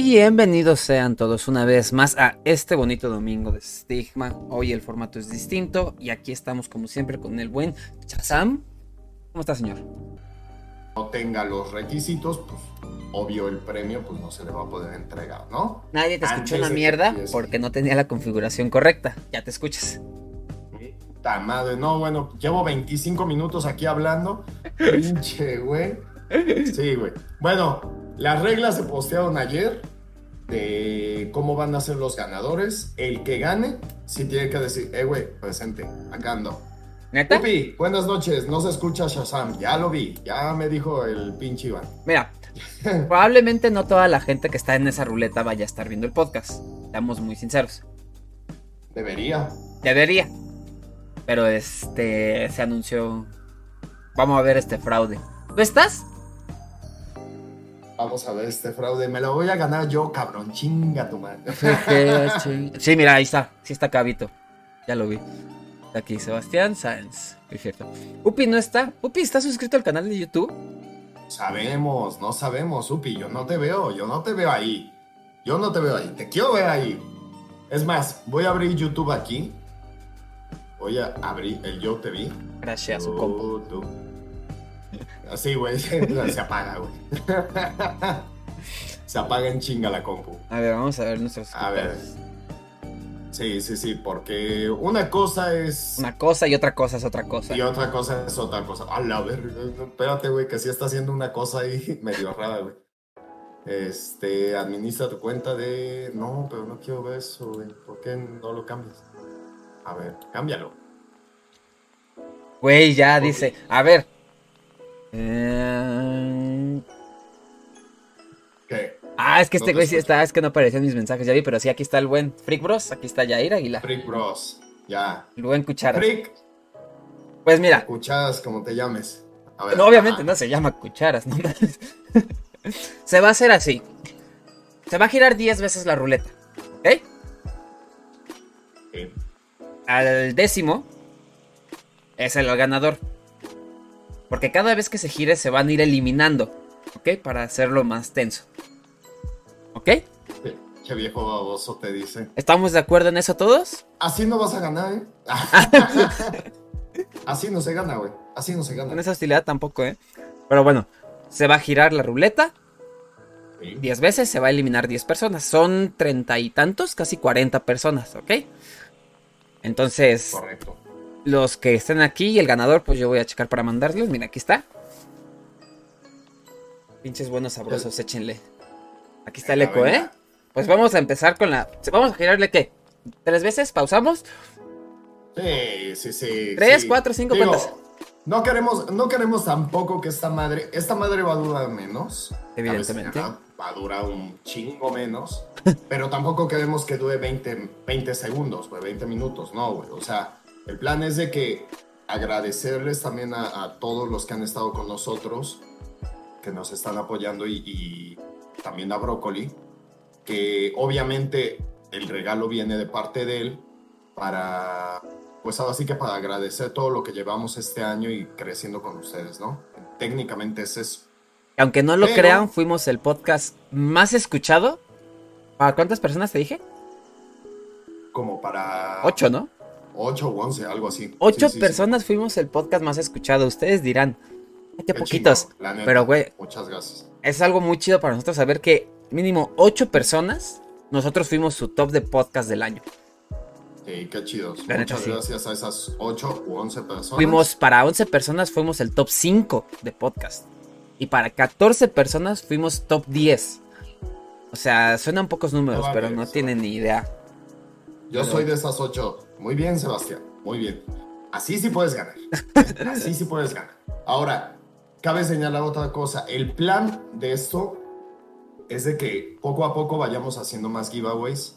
Bienvenidos sean todos una vez más a este bonito domingo de Stigma. Hoy el formato es distinto y aquí estamos como siempre con el buen Chazam. ¿Cómo está, señor? No tenga los requisitos, pues obvio el premio pues no se le va a poder entregar, ¿no? Nadie te escuchó Antes una mierda porque no tenía la configuración correcta. Ya te escuchas. Puta madre, no, bueno, llevo 25 minutos aquí hablando. Pinche, güey. Sí, güey. Bueno, las reglas se postearon ayer de cómo van a ser los ganadores. El que gane, sí tiene que decir, eh, güey, presente, acá ando. ¿Neta? Pupi, buenas noches, no se escucha Shazam, ya lo vi, ya me dijo el pinche Iván. Mira, probablemente no toda la gente que está en esa ruleta vaya a estar viendo el podcast. Estamos muy sinceros. Debería. Debería. Pero este se anunció. Vamos a ver este fraude. ¿Tú estás? Vamos a ver este fraude, me lo voy a ganar yo, cabrón, chinga tu madre. Sí, mira, ahí está. Sí está Cabito. Ya lo vi. Está aquí Sebastián Sáenz. Perfecto. Upi no está. Upi está suscrito al canal de YouTube. Sabemos, no sabemos, Upi, yo no te veo, yo no te veo ahí. Yo no te veo ahí, te quiero ver ahí. Es más, voy a abrir YouTube aquí. Voy a abrir el Yo Te Vi. Gracias, tú. Así, güey, se apaga, güey. Se apaga en chinga la compu. A ver, vamos a ver nuestros. A ver. Sí, sí, sí, porque una cosa es... Una cosa y otra cosa es otra cosa. Y otra cosa es otra cosa. A la verga. Espérate, güey, que sí está haciendo una cosa ahí medio rara, güey. Este, administra tu cuenta de. No, pero no quiero ver eso, güey. ¿Por qué no lo cambias? A ver, cámbialo. Güey, ya dice. A ver. Eh, ¿Qué? Ah, es que este güey sí está, es que no aparecían mis mensajes, ya vi, pero sí, aquí está el buen Freak Bros, aquí está Jair Aguilar, Freak Bros. Ya. el buen Cucharas. Freak, Pues mira, escuchadas como te llames. A ver. no, obviamente no se llama Cucharas, no. Se va a hacer así. Se va a girar 10 veces la ruleta, ¿ok? Sí. Al décimo es el ganador. Porque cada vez que se gire se van a ir eliminando, ¿ok? Para hacerlo más tenso. ¿Ok? Qué viejo baboso te dice. ¿Estamos de acuerdo en eso todos? Así no vas a ganar, ¿eh? Así no se gana, güey. Así no se Con gana. esa hostilidad tampoco, ¿eh? Pero bueno, se va a girar la ruleta Sí. 10 veces, se va a eliminar 10 personas. Son treinta y tantos, casi 40 personas, ¿ok? Entonces, Correcto. Los que estén aquí y el ganador, pues yo voy a checar para mandarles. Mira, aquí está. Pinches buenos sabrosos, échenle. Aquí está el Venga, eco, ¿eh? Pues vamos a empezar con la... Vamos a girarle, ¿qué? ¿Tres veces? ¿Pausamos? Sí, sí, sí. ¿Tres, sí. cuatro, cinco, Digo, cuántas? No queremos, no queremos tampoco que esta madre, esta madre va a durar menos. Evidentemente. Va a durar un chingo menos. pero tampoco queremos que dure 20, 20 segundos, güey, 20 minutos, no, güey. O sea, el plan es de que agradecerles también a, a todos los que han estado con nosotros, que nos están apoyando y, y también a Brócoli, que obviamente el regalo viene de parte de él para, pues ahora sí que para agradecer todo lo que llevamos este año y creciendo con ustedes, ¿no? Técnicamente es eso. Aunque no lo Pero- crean, fuimos el podcast más escuchado. ¿Para cuántas personas te dije? Como para... Ocho, ¿no? 8 o 11, algo así. Ocho Sí, sí, sí. personas fuimos el podcast más escuchado. Ustedes dirán, "Ay, qué Qué poquitos. neta. Pero, güey, Muchas gracias. es algo muy chido para nosotros saber que mínimo ocho personas, nosotros fuimos su top de podcast del año. Sí, qué chidos. La neta, Muchas sí. gracias a esas 8 u 11 personas. Fuimos, para 11 personas fuimos el top 5 de podcast. Y para 14 personas fuimos top 10. O sea, suenan pocos números, No pero no tienen ni idea. Yo Pero- soy de esas 8. Muy bien, Sebastián. Muy bien. Así sí puedes ganar. Así sí puedes ganar. Ahora, cabe señalar otra cosa. El plan de esto es de que poco a poco vayamos haciendo más giveaways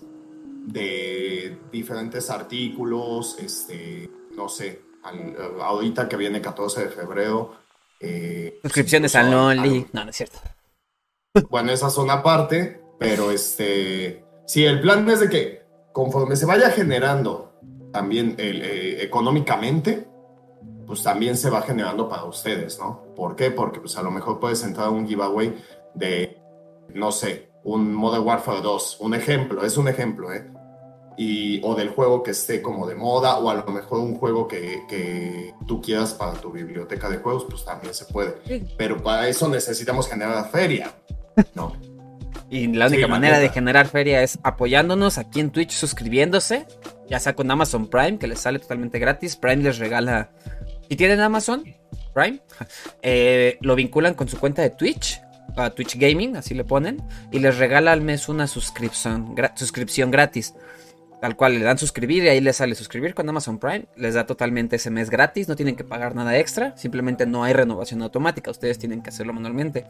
de diferentes artículos, este, no sé, al- ahorita que viene 14 de febrero. eh, Suscripciones al Lonely. No, no es cierto. Bueno, esa son aparte, pero este, sí, el plan es de que conforme se vaya generando también eh, económicamente, pues también se va generando para ustedes, ¿no? ¿Por qué? Porque pues a lo mejor puedes entrar a un giveaway de, no sé, un Modern Warfare 2, un ejemplo, es un ejemplo, ¿eh? Y, o del juego que esté como de moda, o a lo mejor un juego que, que tú quieras para tu biblioteca de juegos, pues también se puede. Pero para eso necesitamos generar feria, ¿no? Y la única Sí, la manera de generar feria es apoyándonos aquí en Twitch, suscribiéndose, ya sea con Amazon Prime, que les sale totalmente gratis. Prime les regala. Si tienen Amazon Prime, eh, lo vinculan con su cuenta de Twitch, a Twitch Gaming, así le ponen, y les regala al mes una suscripción, gra- suscripción gratis. Tal cual, le dan suscribir y ahí les sale suscribir con Amazon Prime. Les da totalmente ese mes gratis, no tienen que pagar nada extra. Simplemente no hay renovación automática, ustedes tienen que hacerlo manualmente.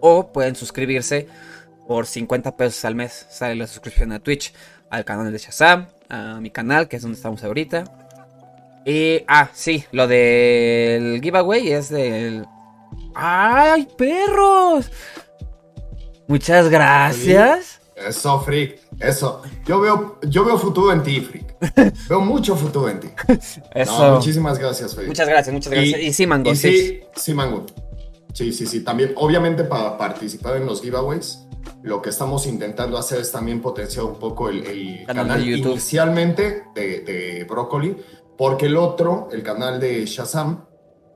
O pueden suscribirse por 50 pesos al mes. Sale la suscripción a Twitch, al canal de Shazam, a mi canal, que es donde estamos ahorita. Y, ah, sí, lo del giveaway es del... ¡Ay, perros! Muchas gracias. Eso, Freak, eso. Yo veo, yo veo futuro en ti, Freak. Veo mucho futuro en ti. Eso. No, muchísimas gracias, Freak. muchas gracias, muchas gracias. Y, sí, Mango, y sí. sí, sí, Mango. Sí, sí, sí. También, obviamente, para participar en los giveaways, lo que estamos intentando hacer es también potenciar un poco el, el Canal canal, de inicialmente de, de Broccoli, porque el otro, el canal de Shazam,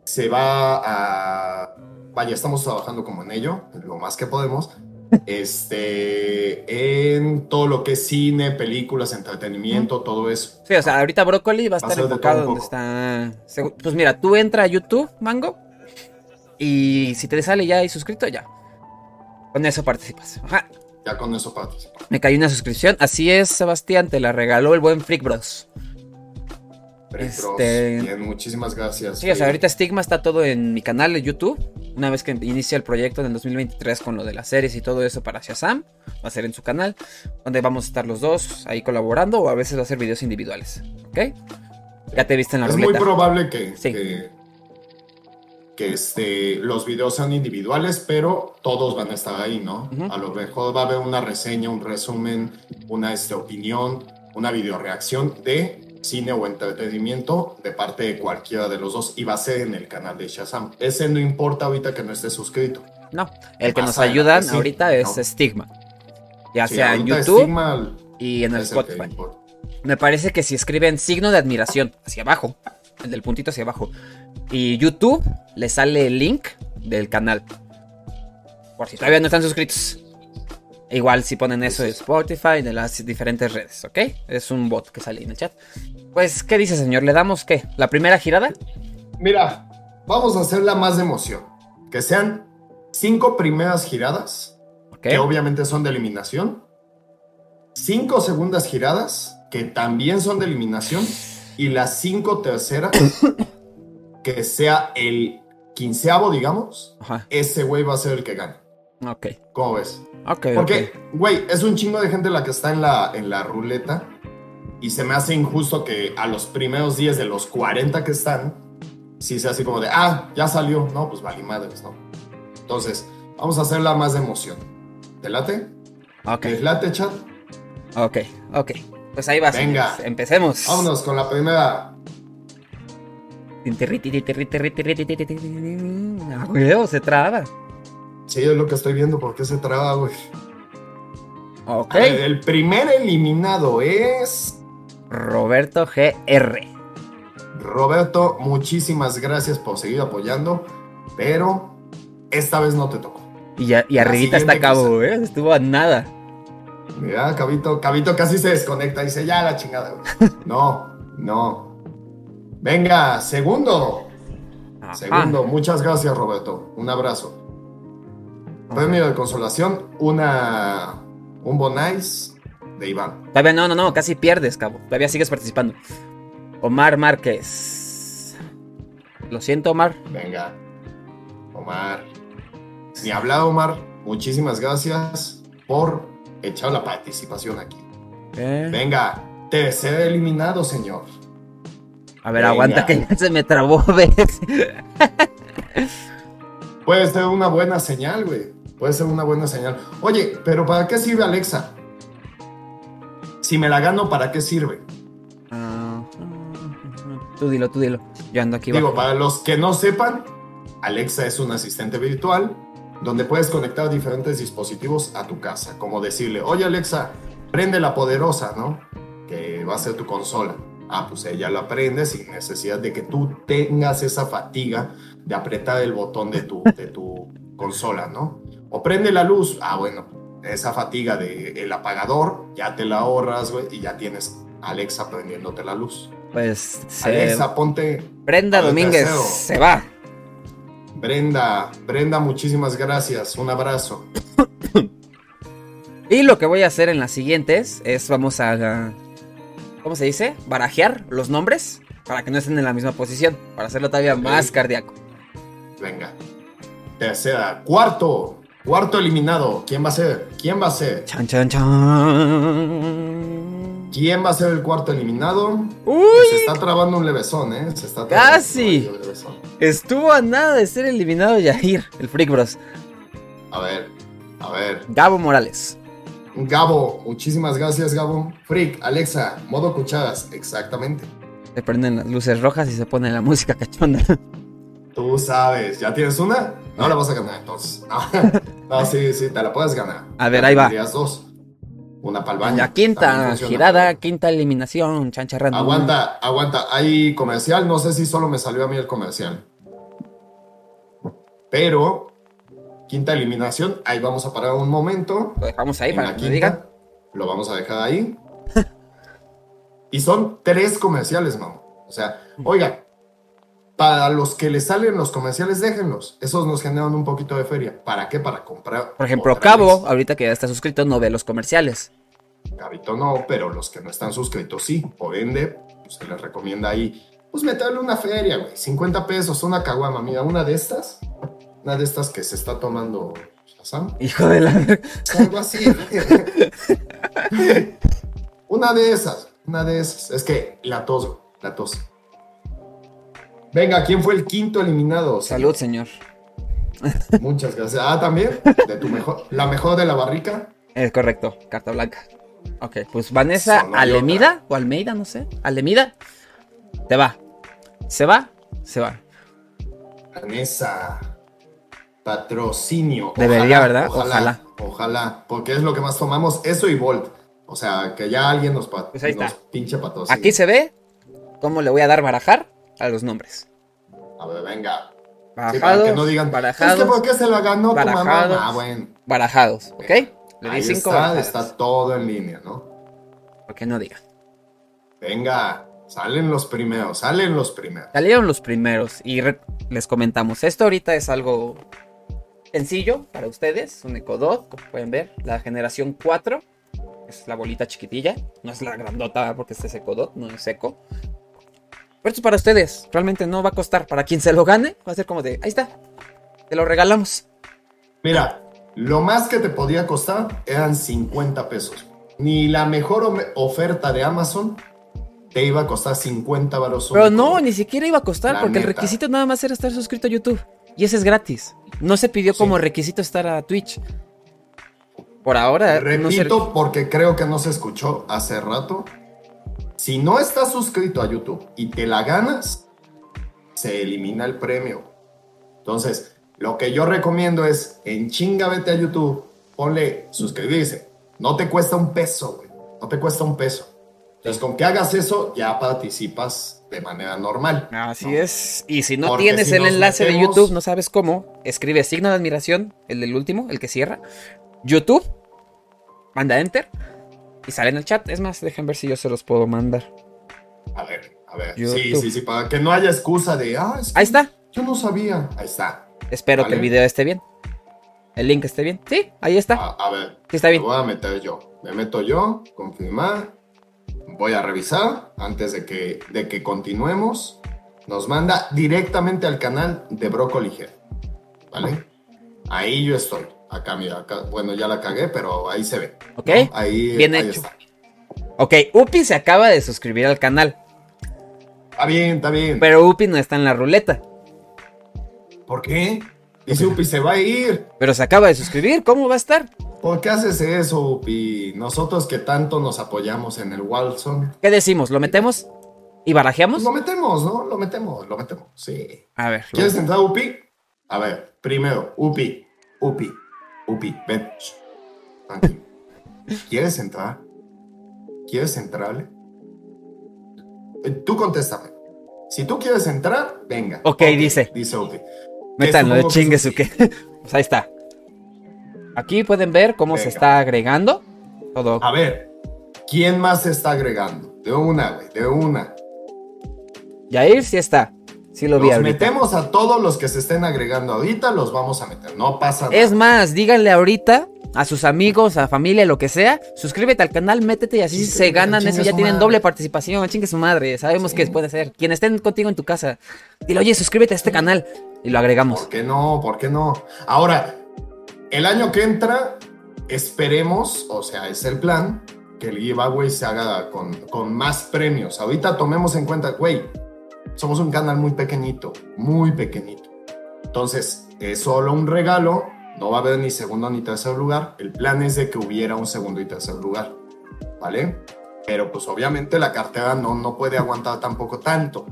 se va a. Vaya, estamos trabajando como en ello, lo más que podemos. Este, en todo lo que es cine, películas, entretenimiento, todo eso. Sí, o sea, ahorita Brócoli va a estar enfocado donde está. Pues mira, tú entra a YouTube, Mango. Y si te sale ya y suscrito, ya. Con eso participas. Ajá. Ya con eso participa. Me cayó una suscripción. Así es, Sebastián, te la regaló el buen Freak Bros. Este- Bien, muchísimas gracias. Sí, o sea, Freak. ahorita Stigma está todo en mi canal de YouTube. Una vez que inicia el proyecto en el 2023 con lo de las series y todo eso para Shazam, va a ser en su canal, donde vamos a estar los dos ahí colaborando o a veces va a ser videos individuales. ¿Ok? Ya te viste en la Es muy probable que, Sí. que, que, este, los videos sean individuales, pero todos van a estar ahí, ¿no? A lo mejor va a haber una reseña, un resumen, una este, opinión, una videoreacción de cine o entretenimiento de parte de cualquiera de los dos y va a ser en el canal de Shazam. Ese no importa ahorita que no esté suscrito. No, el que nos ayudan sí, ahorita es ¿no? Stigma. Ya Sí, sea en YouTube Stigma y en el Spotify. Me parece que si escriben signo de admiración hacia abajo, el del puntito hacia abajo, y YouTube, le sale el link del canal. Por si todavía no están suscritos. Igual si ponen eso de Spotify, de las diferentes redes, ¿ok? Es un bot que sale en el chat. Pues, ¿qué dice, señor? ¿Le damos qué? ¿La primera girada? Mira, vamos a hacerla más de emoción. Que sean cinco primeras giradas, que obviamente son de eliminación. Cinco segundas giradas, que también son de eliminación. Y las cinco terceras, que sea el quinceavo, digamos. Ajá. Ese güey va a ser el que gane. Ok. ¿Cómo ves? Ok. Porque, güey, es un chingo de gente la que está en la, en la ruleta. Y se me hace injusto que a los primeros 10 de los 40 que están, sí sea así como de, ah, ya salió. No, pues vale madres, ¿no? Entonces, vamos a hacerla más de emoción. ¿Te late? Ok. ¿Les late, chat? Ok. Ok. Pues ahí va. Venga. Empecemos. Vámonos con la primera. Se traba. Sí, es lo que estoy viendo. ¿Por qué se traba, güey? Ok. Ver, el primer eliminado es Roberto GR. Roberto. Muchísimas gracias por seguir apoyando. Pero esta vez no te tocó. Y, ya, y La arribita está Cabo, ¿eh? Estuvo a nada. Mira, Cabito, Cabito casi se desconecta y dice, ya la chingada. güey". No, no. Venga, segundo. Ajá. Segundo, muchas gracias, Roberto. Un abrazo. Premio de consolación, una. Un Bonais de Iván. Todavía no, no, no, casi pierdes, Cabo. Todavía sigues participando. Omar Márquez. Lo siento, Omar. Venga. Omar. Ni hablar, Omar. Muchísimas gracias por echar la participación aquí. Eh, Venga, tercer eliminado, señor. A ver, venga. aguanta que ya se me trabó, ¿ves? Puede ser una buena señal, güey. Puede ser una buena señal. Oye, pero ¿para qué sirve Alexa? Si me la gano, ¿para qué sirve? Ah, tú dilo, tú dilo. Yo ando aquí Digo, para los que no sepan, Alexa es un asistente virtual donde puedes conectar diferentes dispositivos a tu casa, como decirle, oye Alexa, prende la poderosa, ¿no? Que va a ser tu consola. Ah, pues ella la prende sin necesidad de que tú tengas esa fatiga de apretar el botón de tu, de tu consola, ¿no? O prende la luz. Ah, bueno, esa fatiga del el apagador ya te la ahorras, güey, y ya tienes Alexa prendiéndote la luz. Pues se... Alexa, ponte. Brenda Domínguez se va. Brenda, Brenda, muchísimas gracias. Un abrazo. Y lo que voy a hacer en las siguientes es vamos a... ¿Cómo se dice? Barajear los nombres para que no estén en la misma posición. Para hacerlo todavía más cardíaco. Venga. Tercera. Cuarto. Cuarto eliminado. ¿Quién va a ser? ¿Quién va a ser? Chan, chan, chan. ¿Quién va a ser el cuarto eliminado? Uy, Se está trabando un levesón, ¿eh? Se está trabando Casi. un levesón. estuvo a nada de ser eliminado Yahir, el Freak Bros. A ver, a ver. Gabo Morales. Gabo, muchísimas gracias, Gabo. Freak, Alexa, modo cucharas. Exactamente. Se prenden las luces rojas y se pone la música cachonda. Tú sabes. ¿Ya tienes una? No la vas a ganar, entonces. No, sí, sí, te la puedes ganar. A ver, ahí va. dos. Una baño. La quinta girada, quinta eliminación, chancharrando. Aguanta, aguanta. Hay comercial. No sé si solo me salió a mí el comercial. Pero, quinta eliminación. Ahí vamos a parar un momento. Lo dejamos ahí en para la que quinta. digan. Lo vamos a dejar ahí. y son tres comerciales, mamá. O sea, oiga, para los que les salen los comerciales, déjenlos. Esos nos generan un poquito de feria. ¿Para qué? Para comprar. Por ejemplo, Cabo, vez. ahorita que ya está suscrito, no ve los comerciales. Gabito no, pero los que no están suscritos sí. Por ende, pues, se les recomienda ahí, pues meterle una feria, güey. 50 pesos, una caguama. Mira, una de estas, una de estas que se está tomando Shazam. Hijo de la. Algo así. una de esas, una de esas. Es que la tos, la tos. Venga, ¿quién fue el quinto eliminado? Salud, señor. Muchas gracias. Ah, también, de tu mejor, la mejor de la barrica. Es correcto, carta blanca. Ok, pues Vanessa Solo Alemida o Almeida, no sé. Alemida. Te va. ¿Se va? Se va. Vanessa. Patrocinio. Debería, ¿verdad? Ojalá. Ojalá. Ojalá. Porque es lo que más tomamos. Eso y Volt. O sea, que ya alguien nos, pa- Pues ahí nos pinche. Aquí se ve cómo le voy a dar barajar a los nombres. A ver, venga. Sí, Barajados, para que no digan. Es que barajados, ¿por qué se la ganó tu mamá? barajados. Ah, bueno. barajados, ¿ok? Le di Ahí cinco está, está todo en línea, ¿no? ¿Por qué no diga? Venga, salen los primeros, salen los primeros. Salieron los primeros y les comentamos. Esto ahorita es algo sencillo para ustedes. Un Ecodot, como pueden ver. La generación 4. Es la bolita chiquitilla. No es la grandota porque este es Ecodot, no es Eco. Pero esto es para ustedes. Realmente no va a costar. Para quien se lo gane, va a ser como de, ahí está. Te lo regalamos. Mira, lo más que te podía costar eran 50 pesos. Ni la mejor oferta de Amazon te iba a costar 50 baros. Pero no, ni siquiera iba a costar La porque el requisito nada más era estar suscrito a YouTube. Y ese es gratis. No se pidió Sí. como requisito estar a Twitch. Por ahora, no se- Repito, porque creo que no se escuchó hace rato. Si no estás suscrito a YouTube y te la ganas, se elimina el premio. Entonces, lo que yo recomiendo es, en chinga vete a YouTube, ponle suscribirse. No te cuesta un peso, güey. No te cuesta un peso. Entonces, con que hagas eso, ya participas de manera normal. Así ¿no? es. Y si no Porque tienes si el enlace de YouTube, no sabes cómo, escribe signo de admiración, el del último, el que cierra. YouTube, manda enter y sale en el chat. Es más, dejen ver si yo se los puedo mandar. A ver, a ver. YouTube. Sí, sí, sí, para que no haya excusa de, ah, es que Ahí está. yo no sabía. Ahí está. Espero que el video esté bien. El link esté bien. Sí, ahí está. A, a ver, Sí, está bien. me voy a meter yo. Me meto yo, confirmar. Voy a revisar antes de que, de que continuemos. Nos manda directamente al canal de Brócoli ¿Vale? Ahí yo estoy. Acá, mira, acá, bueno, ya la cagué, pero ahí se ve. ¿Ok? Ahí, Bien ahí hecho. está. Ok, Upi se acaba de suscribir al canal. Está bien, está bien. Pero Upi no está en la ruleta. ¿Por qué? Dice Upi, se va a ir. Pero se acaba de suscribir. ¿Cómo va a estar? ¿Por qué haces eso, Upi? Nosotros que tanto nos apoyamos en el Walson. ¿Qué decimos? ¿Lo metemos y barajeamos? Lo metemos, ¿no? Lo metemos, lo metemos. Sí. A ver. lo- ¿Quieres entrar, Upi? A ver, primero, Upi, Upi, Upi, ven. Tranquilo. ¿Quieres entrar? ¿Quieres entrarle? Eh, Tú contéstame. Si tú quieres entrar, venga. Ok, dice. Dice Upi. Métanlo de supongo que chingue es su un que. Pues ahí está. Aquí pueden ver cómo se está agregando. Todo. A ver, ¿quién más se está agregando? De una, güey, de una. Yair sí está. Sí lo vi Los ahorita. metemos a todos los que se estén agregando ahorita, los vamos a meter. No pasa nada. Es más, díganle ahorita a sus amigos, a familia, lo que sea, suscríbete al canal, métete y así se ganan eso, ya tienen madre. doble participación, chingue su madre, sabemos Sí. que puede ser. Quien estén contigo en tu casa, dile, oye, suscríbete a este canal y lo agregamos. ¿Por qué no? ¿Por qué no? Ahora, el año que entra, esperemos, o sea, es el plan, que el giveaway se haga con, con más premios. Ahorita tomemos en cuenta, güey, somos un canal muy pequeñito, muy pequeñito. Entonces, es solo un regalo, no va a haber ni segundo ni tercer lugar. El plan es de que hubiera un segundo y tercer lugar, ¿vale? Pero pues obviamente la cartera no, no puede aguantar tampoco tanto.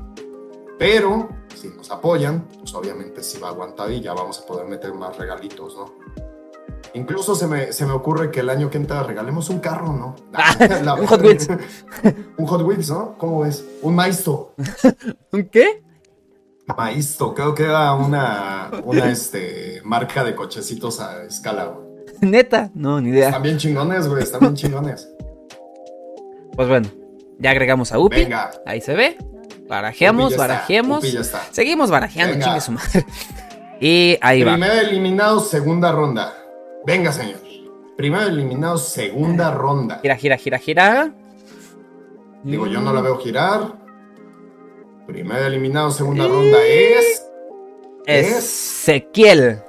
Pero si nos apoyan, pues obviamente sí va a aguantar y ya vamos a poder meter más regalitos, ¿no? Incluso se me, se me ocurre que el año que entra regalemos un carro, ¿no? La- un Hot Wheels. un Hot Wheels, ¿no? ¿Cómo ves? Un Maisto. ¿Un qué? Maisto, creo que era una, una este, marca de cochecitos a escala, güey. Neta, no, ni idea. Están bien chingones, güey, están bien chingones. Pues bueno, ya agregamos a Upi. Venga. Ahí se ve. Barajeamos, Upi barajeamos. Upi ya está. Seguimos barajeando, chingue su madre. Y ahí va. Primer eliminado, segunda ronda. Venga, señor. Primer eliminado, segunda ronda. Gira, gira, gira, gira. Digo, yo no la veo girar. Primer eliminado, segunda ronda es Ezequiel.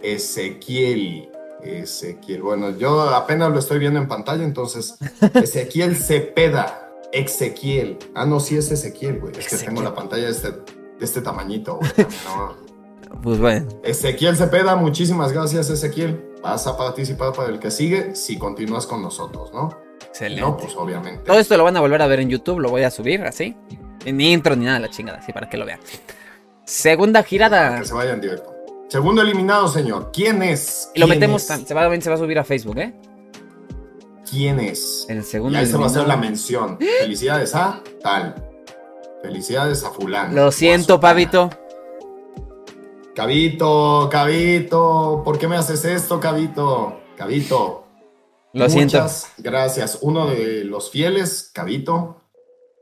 Ezequiel. Ezequiel. Bueno, yo apenas lo estoy viendo en pantalla, entonces. Ezequiel Cepeda. Ezequiel. Ah, no, sí es Ezequiel, güey. Es que tengo la pantalla de este, de este tamañito, güey. No. Pues bueno. Ezequiel Cepeda, muchísimas gracias, Ezequiel. Vas a participar para el que sigue si continúas con nosotros, ¿no? Excelente. No, pues obviamente. Todo esto lo van a volver a ver en YouTube, lo voy a subir así. Ni intro ni nada, la chingada, así para que lo vean. Segunda Para girada. que se vayan directo. Segundo eliminado, señor. ¿Quién es? Y lo ¿Quién metemos, es? se va, también se va a subir a Facebook, ¿eh? ¿Quién es? El Y segundo ahí se va a hacer la mención. Felicidades a tal. Felicidades a fulano. Lo siento. Pavito. Cabito, Cabito. ¿Por qué me haces esto, Cabito? Cabito. Lo siento. Muchas gracias. Uno de los fieles, Cabito.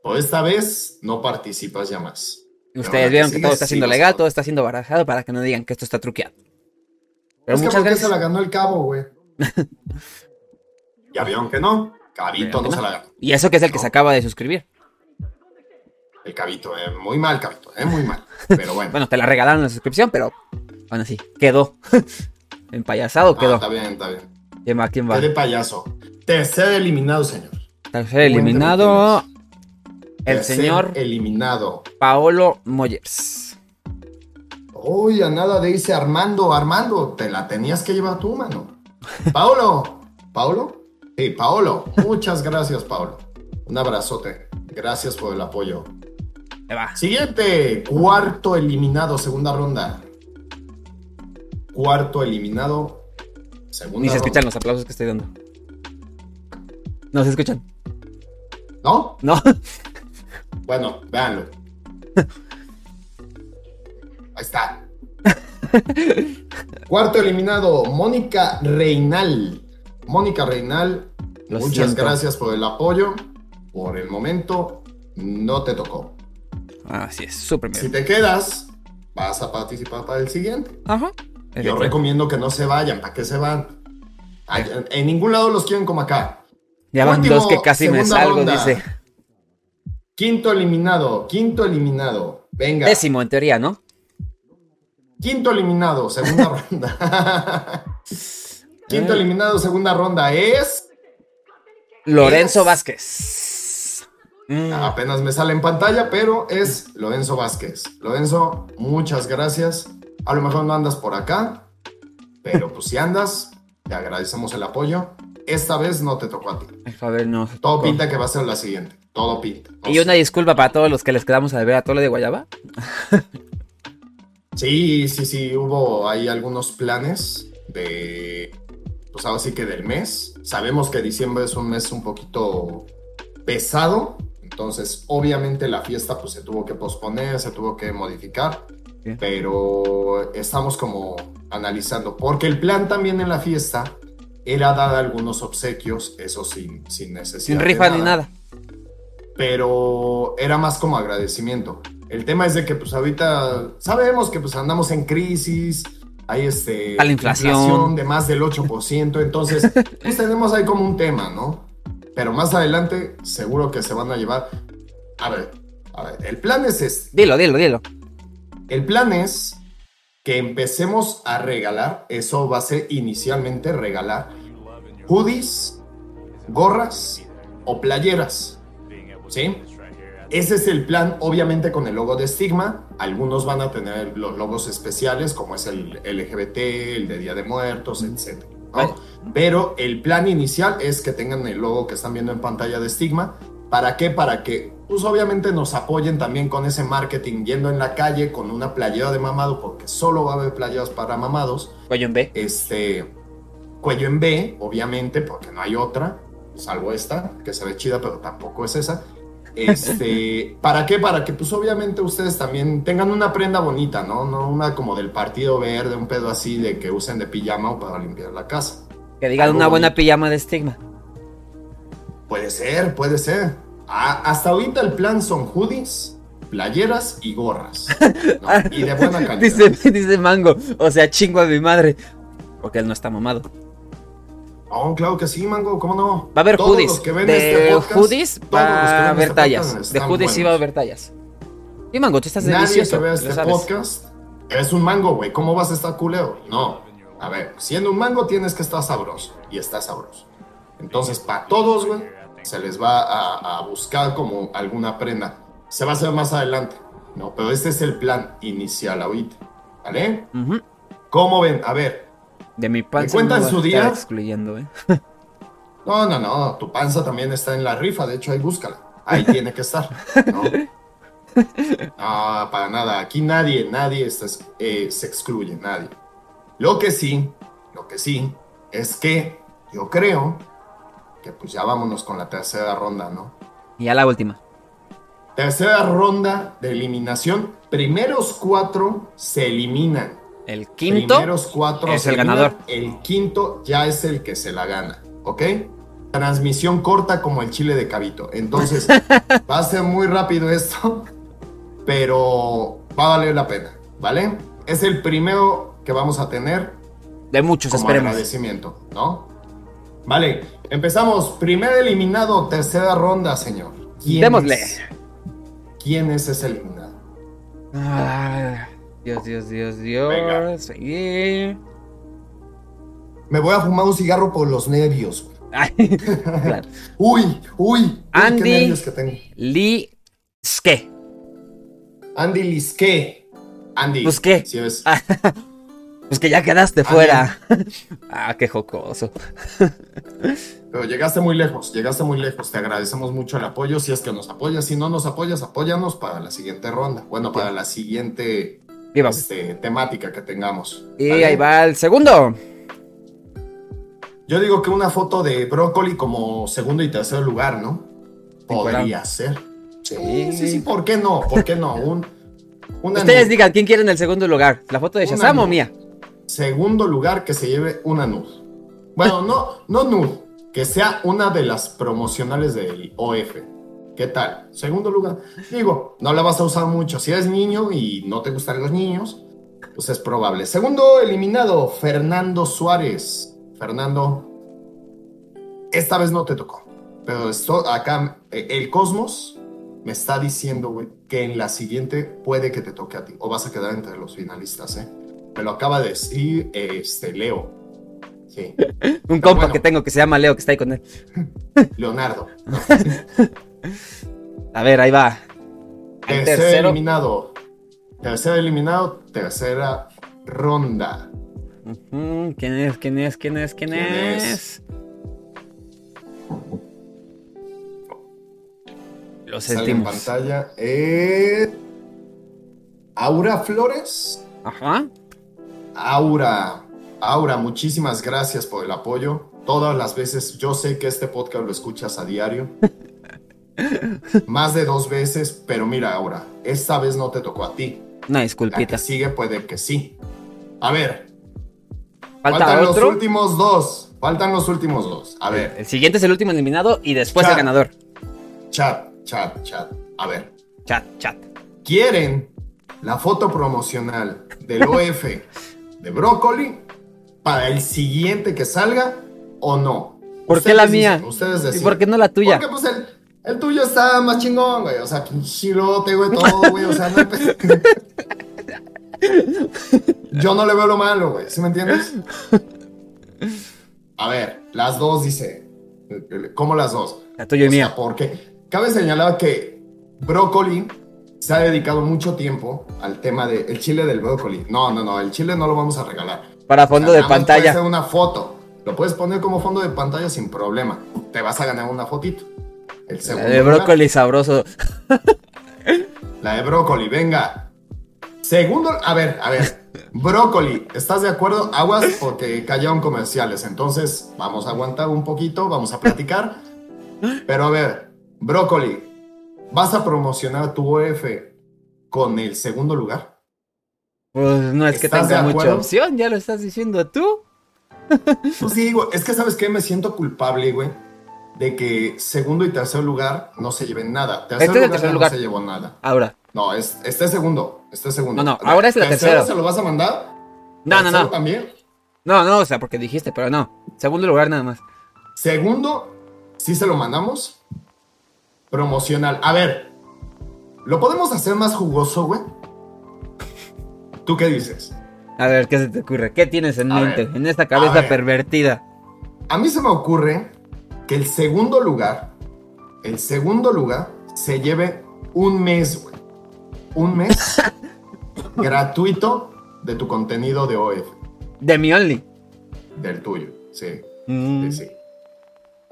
Por esta vez no participas ya más. Ustedes vieron que todo está siendo legal, todo está siendo barajado para que no digan que esto está truqueado. Pero es que muchas ¿por qué se gracias. la ganó el cabo, güey? ya vieron que no. Cabito que no no. se la ganó. Y eso que es el que se acaba de suscribir. El Cabito, eh, muy mal, Cabito, eh, muy mal. Pero bueno. Bueno, te la regalaron la suscripción, pero bueno, sí, quedó. Empayasado Ah, quedó. está bien, está bien. ¿Quién va? ¿Quién va? De payaso. Tercer eliminado, señor. Tercer eliminado. El Tercer señor eliminado. Paolo Moyers. Uy, a nada de irse Armando. Armando, te la tenías que llevar tú, mano. Paulo. ¿Paulo? Sí, Paolo. Muchas gracias, Paolo. Un abrazote. Gracias por el apoyo. Va. Siguiente, cuarto eliminado, segunda ronda. Cuarto eliminado, segunda Ni se escuchan ronda. los aplausos que estoy dando. No se escuchan. ¿No? No. Bueno, véanlo. Ahí está. Cuarto eliminado, Mónica Reinal. Mónica Reinal, Lo muchas siento. gracias por el apoyo. Por el momento, no te tocó. Así es, su Si primero. te quedas, vas a participar para el siguiente. Ajá. Yo recomiendo que no se vayan. ¿Para qué se van? Ay, En, ningún lado los quieren como acá. Ya van Último, dos que casi me salgo, ronda. dice. Quinto eliminado, quinto eliminado. Venga. Décimo en teoría, ¿no? Quinto eliminado, segunda ronda. Quinto Eh. eliminado, segunda ronda es. Lorenzo Es- Vázquez. Mm, Apenas me sale en pantalla, pero es Lorenzo Vázquez. Lorenzo, muchas gracias. A lo mejor no andas por acá, pero pues si andas, te agradecemos el apoyo. Esta vez no te tocó a ti. a ver, no. Todo pinta que va a ser la siguiente. Todo pinta. No Y sé. una disculpa para todos los que les quedamos a ver a Tole de Guayaba. Sí, sí, sí, hubo ahí algunos planes de, pues ahora sí que del mes. Sabemos que diciembre es un mes un poquito pesado, entonces obviamente la fiesta pues se tuvo que posponer, se tuvo que modificar, Sí. pero estamos como analizando, porque el plan también en la fiesta era dar algunos obsequios, eso sin, sin necesidad. Sin rifa ni nada. pero era más como agradecimiento. El tema es de que pues ahorita sabemos que pues andamos en crisis, hay este la inflación. de más del 8%, entonces pues tenemos ahí como un tema, ¿no? Pero más adelante seguro que se van a llevar. A ver, a ver, el plan es este. Dilo, dilo, dilo. El plan es que empecemos a regalar, eso va a ser inicialmente regalar hoodies, gorras o playeras. ¿Sí? Ese es el plan, obviamente con el logo de Stigma. Algunos van a tener los logos especiales, como es el LGBT, el de Día de Muertos, etc. Vale. Pero el plan inicial es que tengan el logo que están viendo en pantalla de Stigma. ¿Para qué? Para que, pues obviamente nos apoyen también con ese marketing yendo en la calle con una playera de mamado, porque solo va a haber playeras para mamados. Cuello en B. Este, cuello en B, obviamente, porque no hay otra, salvo esta, que se ve chida, pero tampoco es esa. Este, ¿para qué? Para que, pues obviamente ustedes también tengan una prenda bonita, ¿no? No una como del partido verde, un pedo así de que usen de pijama o para limpiar la casa. Que digan Algo una buena bonito. pijama de estigma. Puede ser, puede ser. Hasta ahorita el plan son hoodies, playeras y gorras. ¿no? Y de buena calidad. Dice, dice Mango. O sea, chingo a mi madre. Porque él no está mamado. Oh, claro que sí, Mango, ¿cómo no? Va a haber Todos hoodies. de este podcast, hoodies va a haber este tallas. podcast De hoodies sí va a buenos. haber tallas. Y Mango, tú estás Nadie delicioso. que vea este podcast es un mango, güey. ¿Cómo vas a estar culero? No. A ver, siendo un mango tienes que estar sabroso. Y está sabroso. Entonces, para todos, güey, se les va a, a buscar como alguna prenda. Se va a hacer más adelante. No, pero este es el plan inicial ahorita. ¿Vale? Ujú. ¿Cómo ven? A ver. De mi panza. cuentan no su a día? excluyendo, ¿eh? No, no, no. Tu panza también está en la rifa. De hecho, ahí búscala. Ahí tiene que estar. ¿no? Ah, para nada. Aquí nadie, nadie está- eh, se excluye, nadie. Lo que sí, lo que sí, es que yo creo que pues ya vámonos con la tercera ronda, ¿no? Y ya la última. Tercera ronda de eliminación. Primeros cuatro se eliminan. El quinto. Primeros cuatro es el ganador. El quinto ya es el que se la gana, ¿ok? Transmisión corta como el chile de cabito. Entonces, va a ser muy rápido esto, pero va a valer la pena, ¿vale? Es el primero que vamos a tener De muchos, como esperemos. agradecimiento, ¿no? Vale, empezamos. Primer eliminado, tercera ronda, señor. ¿Quién Démosle. es? ¿Quién es ese eliminado? Ah, Dios, Dios, Dios, Dios. Venga. Sí. Me voy a fumar un cigarro por los nervios. Ay, claro. Uy, uy, uy, Andy. qué nervios que tengo. Ske. Andy Lisqué. Andy. Pues, ¿qué? Sí ves. Ah, Pues que ya quedaste Andy. fuera. Ah, qué jocoso. Pero llegaste muy lejos, llegaste muy lejos. Te agradecemos mucho el apoyo. Si es que nos apoyas, si no nos apoyas, apóyanos para la siguiente ronda. Bueno, para la siguiente. Este, temática que tengamos. Y ¿vale? ahí va el segundo. Yo digo que una foto de brócoli como segundo y tercer lugar, ¿no? Podría ser. Sí, Sí. sí, sí, ¿por qué no? ¿Por qué no? Un, una Ustedes nud. digan quién quiere en el segundo lugar. ¿La foto de Shazam o mía? Segundo lugar que se lleve una nud. Bueno, no, no nud, que sea una de las promocionales del OF. ¿Qué tal? Segundo lugar. Digo, no la vas a usar mucho. Si eres niño y no te gustan los niños, pues es probable. Segundo eliminado, Fernando Suárez. Fernando, esta vez no te tocó. Pero esto acá, eh, el Cosmos me está diciendo, güey, que en la siguiente puede que te toque a ti. O vas a quedar entre los finalistas, ¿eh? Me lo acaba de decir este Leo. Sí, Un compa bueno. que tengo que se llama Leo que está ahí con él. Leonardo. A ver, ahí va. El Tercer tercero. eliminado. Tercer eliminado, tercera ronda. ¿Quién es? ¿Quién es? ¿Quién es? ¿Quién, ¿Quién es? es? Lo Sale en sentimos. pantalla. Eh, Aura Flores. Ajá. Aura, Aura, muchísimas gracias por el apoyo. Todas las veces, yo sé que este podcast lo escuchas a diario. Más de dos veces, pero mira, Aura, esta vez no te tocó a ti. Una La disculpita. que sigue puede que sí. A ver, Falta faltan los últimos dos. Faltan los últimos dos. A ver, El siguiente es el último eliminado y después Chat. el ganador. chat, chat, chat. A ver, Chat, chat. ¿quieren la foto promocional del OF de Brócoli para el siguiente que salga o no? ¿Por qué la mía? dicen, ustedes ¿Y deciden. por qué no la tuya? Porque pues el, el tuyo está más chingón, güey. O sea, chilote, güey, todo, güey. O sea, no Yo no le veo lo malo, güey. ¿Sí me entiendes? A ver, las dos dice. ¿Cómo las dos? La tuya y O sea, mía. porque cabe señalar que Brócoli se ha dedicado mucho tiempo al tema del chile del brócoli. No, no, no, el chile no lo vamos a regalar. Para O sea, fondo de más Puede pantalla. ser una foto. Lo puedes poner como fondo de pantalla sin problema. Te vas a ganar una fotito. El La de lugar, brócoli sabroso. La de brócoli, venga. Segundo, a ver, a ver. Brócoli, ¿estás de acuerdo? Aguas porque cayeron comerciales. Entonces, vamos a aguantar un poquito, vamos a platicar. Pero a ver, brócoli, ¿vas a promocionar tu OF con el segundo lugar? Pues no es que ¿Estás tenga mucha opción, ya lo estás diciendo tú. Pues sí, güey. Es que, ¿sabes qué? Me siento culpable, güey. De que segundo y tercer lugar no se lleven nada. Tercer Este es el lugar tercer lugar. no se llevó nada. Ahora. No, es, este es segundo. Este es segundo. No, no, ahora es la tercera. ¿Se lo vas a mandar? No, no, ¿Tercero no. también? No, no, o sea, porque dijiste, pero no. Segundo lugar nada más. Segundo, sí se lo mandamos. Promocional. A ver, ¿lo podemos hacer más jugoso, güey? ¿Tú qué dices? A ver, ¿qué se te ocurre? ¿Qué tienes en A mente? ver. En esta cabeza ver. pervertida. A mí se me ocurre que el segundo lugar, el segundo lugar, se lleve un mes, güey. Un mes gratuito de tu contenido de OF, De mi only. del tuyo, sí. Mm. Sí, sí.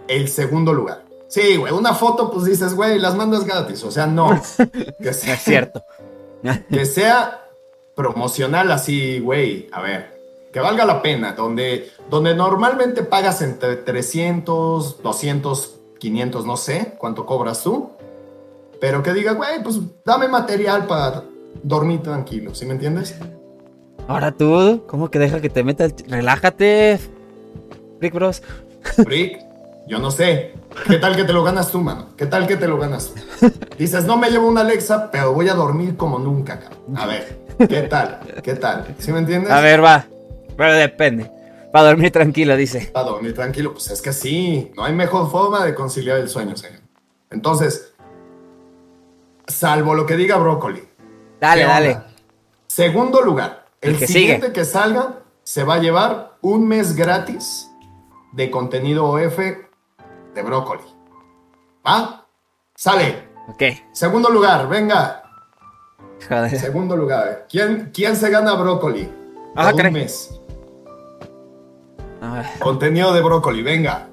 El segundo lugar. Sí, güey, una foto, pues dices, güey, las mandas gratis. O sea, no. Que sea, Es cierto. que sea promocional así, güey. A ver, que valga la pena. Donde, donde normalmente pagas entre 300, 200, 500, no sé cuánto cobras tú. Pero que diga, güey, pues dame material para dormir tranquilo. ¿Sí me entiendes? Ahora tú, ¿cómo que deja que te metas? Relájate. Rick Bros. Rick, yo no sé. ¿Qué tal que te lo ganas tú, mano? ¿Qué tal que te lo ganas tú? Dices, no me llevo una Alexa, pero voy a dormir como nunca, cabrón. A ver, ¿qué tal? ¿Qué tal? ¿Sí me entiendes? A ver, va. Pero depende. Para dormir tranquilo, dice. Para dormir tranquilo, pues es que sí. No hay mejor forma de conciliar el sueño, señor. Entonces, salvo lo que diga Brócoli. Dale, ¿qué dale. Segundo lugar, el, El que siguiente sigue. que salga se va a llevar un mes gratis de contenido OF de Brócoli. ¿Va? Sale. Ok. Segundo lugar, venga. Joder. Segundo lugar. ¿Quién, quién se gana Brócoli? Ajá, Por un mes. Contenido de Brócoli, venga.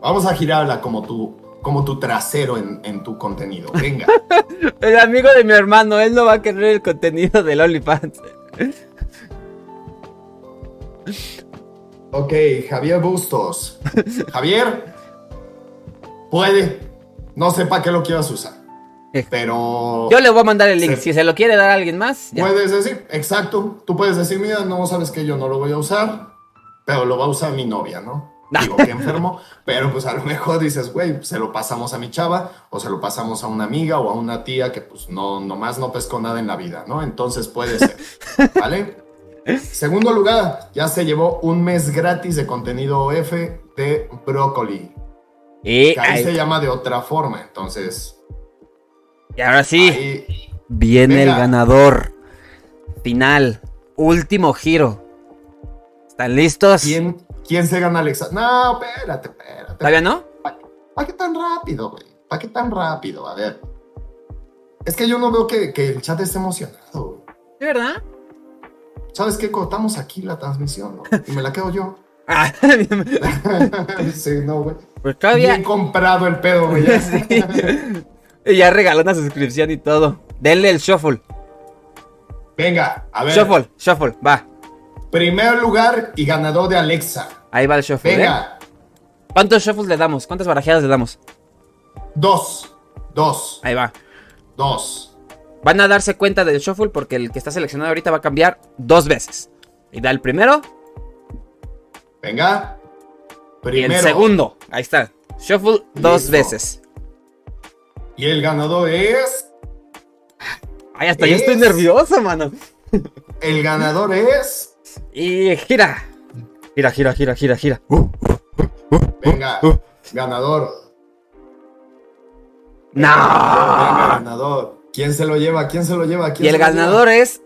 Vamos a girarla como tu, como tu trasero en, en tu contenido. Venga. El amigo de mi hermano, él no va a querer el contenido del OnlyFans. ok, Javier Bustos. Javier, puede. No sé para qué lo quieras usar. Eh. Pero Yo le voy a mandar el link. Si se lo quiere dar a alguien más, ya. puedes decir, exacto. Tú puedes decir, mira, no sabes que yo no lo voy a usar, pero lo va a usar mi novia, ¿no? Digo que enfermo, pero pues a lo mejor dices, güey, se lo pasamos a mi chava o se lo pasamos a una amiga o a una tía que pues no, nomás no pescó nada en la vida, ¿no? Entonces puede ser, ¿vale? Segundo lugar, ya se llevó un mes gratis de contenido OF de Brócoli. Y, Que ahí se llama de otra forma, entonces. y ahora sí, ahí- viene Venga. el ganador. Final. Último giro. ¿Están listos? ¿quién, ¿Quién se gana Alexa? No, espérate, espérate. ¿Todavía no? ¿Para qué tan rápido, güey? ¿Para qué tan rápido? A ver. Es que yo no veo que, que el chat esté emocionado, güey. ¿De verdad? ¿Sabes qué? Cortamos aquí la transmisión, ¿no? Y me la quedo yo. Ah, sí, no, güey. pues todavía. Bien comprado el pedo, güey. Sí. Y ya regaló una suscripción y todo. Denle el shuffle. Venga, a ver. Shuffle, shuffle, va. Primer lugar y ganador de Alexa. Ahí va el shuffle. ¿eh? Venga, ¿Cuántos shuffles le damos? ¿Cuántas barajeadas le damos? dos, dos, Ahí va. dos. Van a darse cuenta del shuffle porque el que está seleccionado ahorita va a cambiar dos veces. Y da el primero Venga. y Primero. el segundo. Ahí está. Shuffle dos Listo. veces. Y el ganador es. Ay, hasta yo estoy Es- nervioso, mano. El ganador es. Y gira. Gira, gira, gira, gira, gira. Venga, ganador. ¡No! Venga, ganador. ¿Quién se lo lleva? ¿Quién se lo lleva? ¿Quién Y el se lleva? ganador es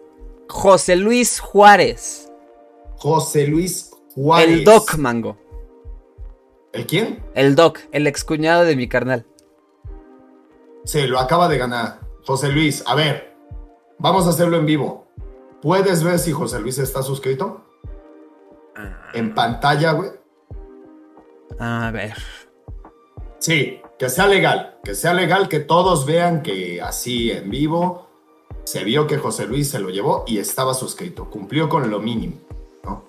José Luis Juárez. José Luis Juárez. El Doc Mango. ¿El quién? El Doc, el excuñado de mi carnal. Sí, lo acaba de ganar. José Luis, a ver. Vamos a hacerlo en vivo. ¿Puedes ver si José Luis está suscrito? En pantalla, güey. A ver. Sí, que sea legal. Que sea legal, que todos vean que así en vivo se vio que José Luis se lo llevó y estaba suscrito. Cumplió con lo mínimo, ¿no?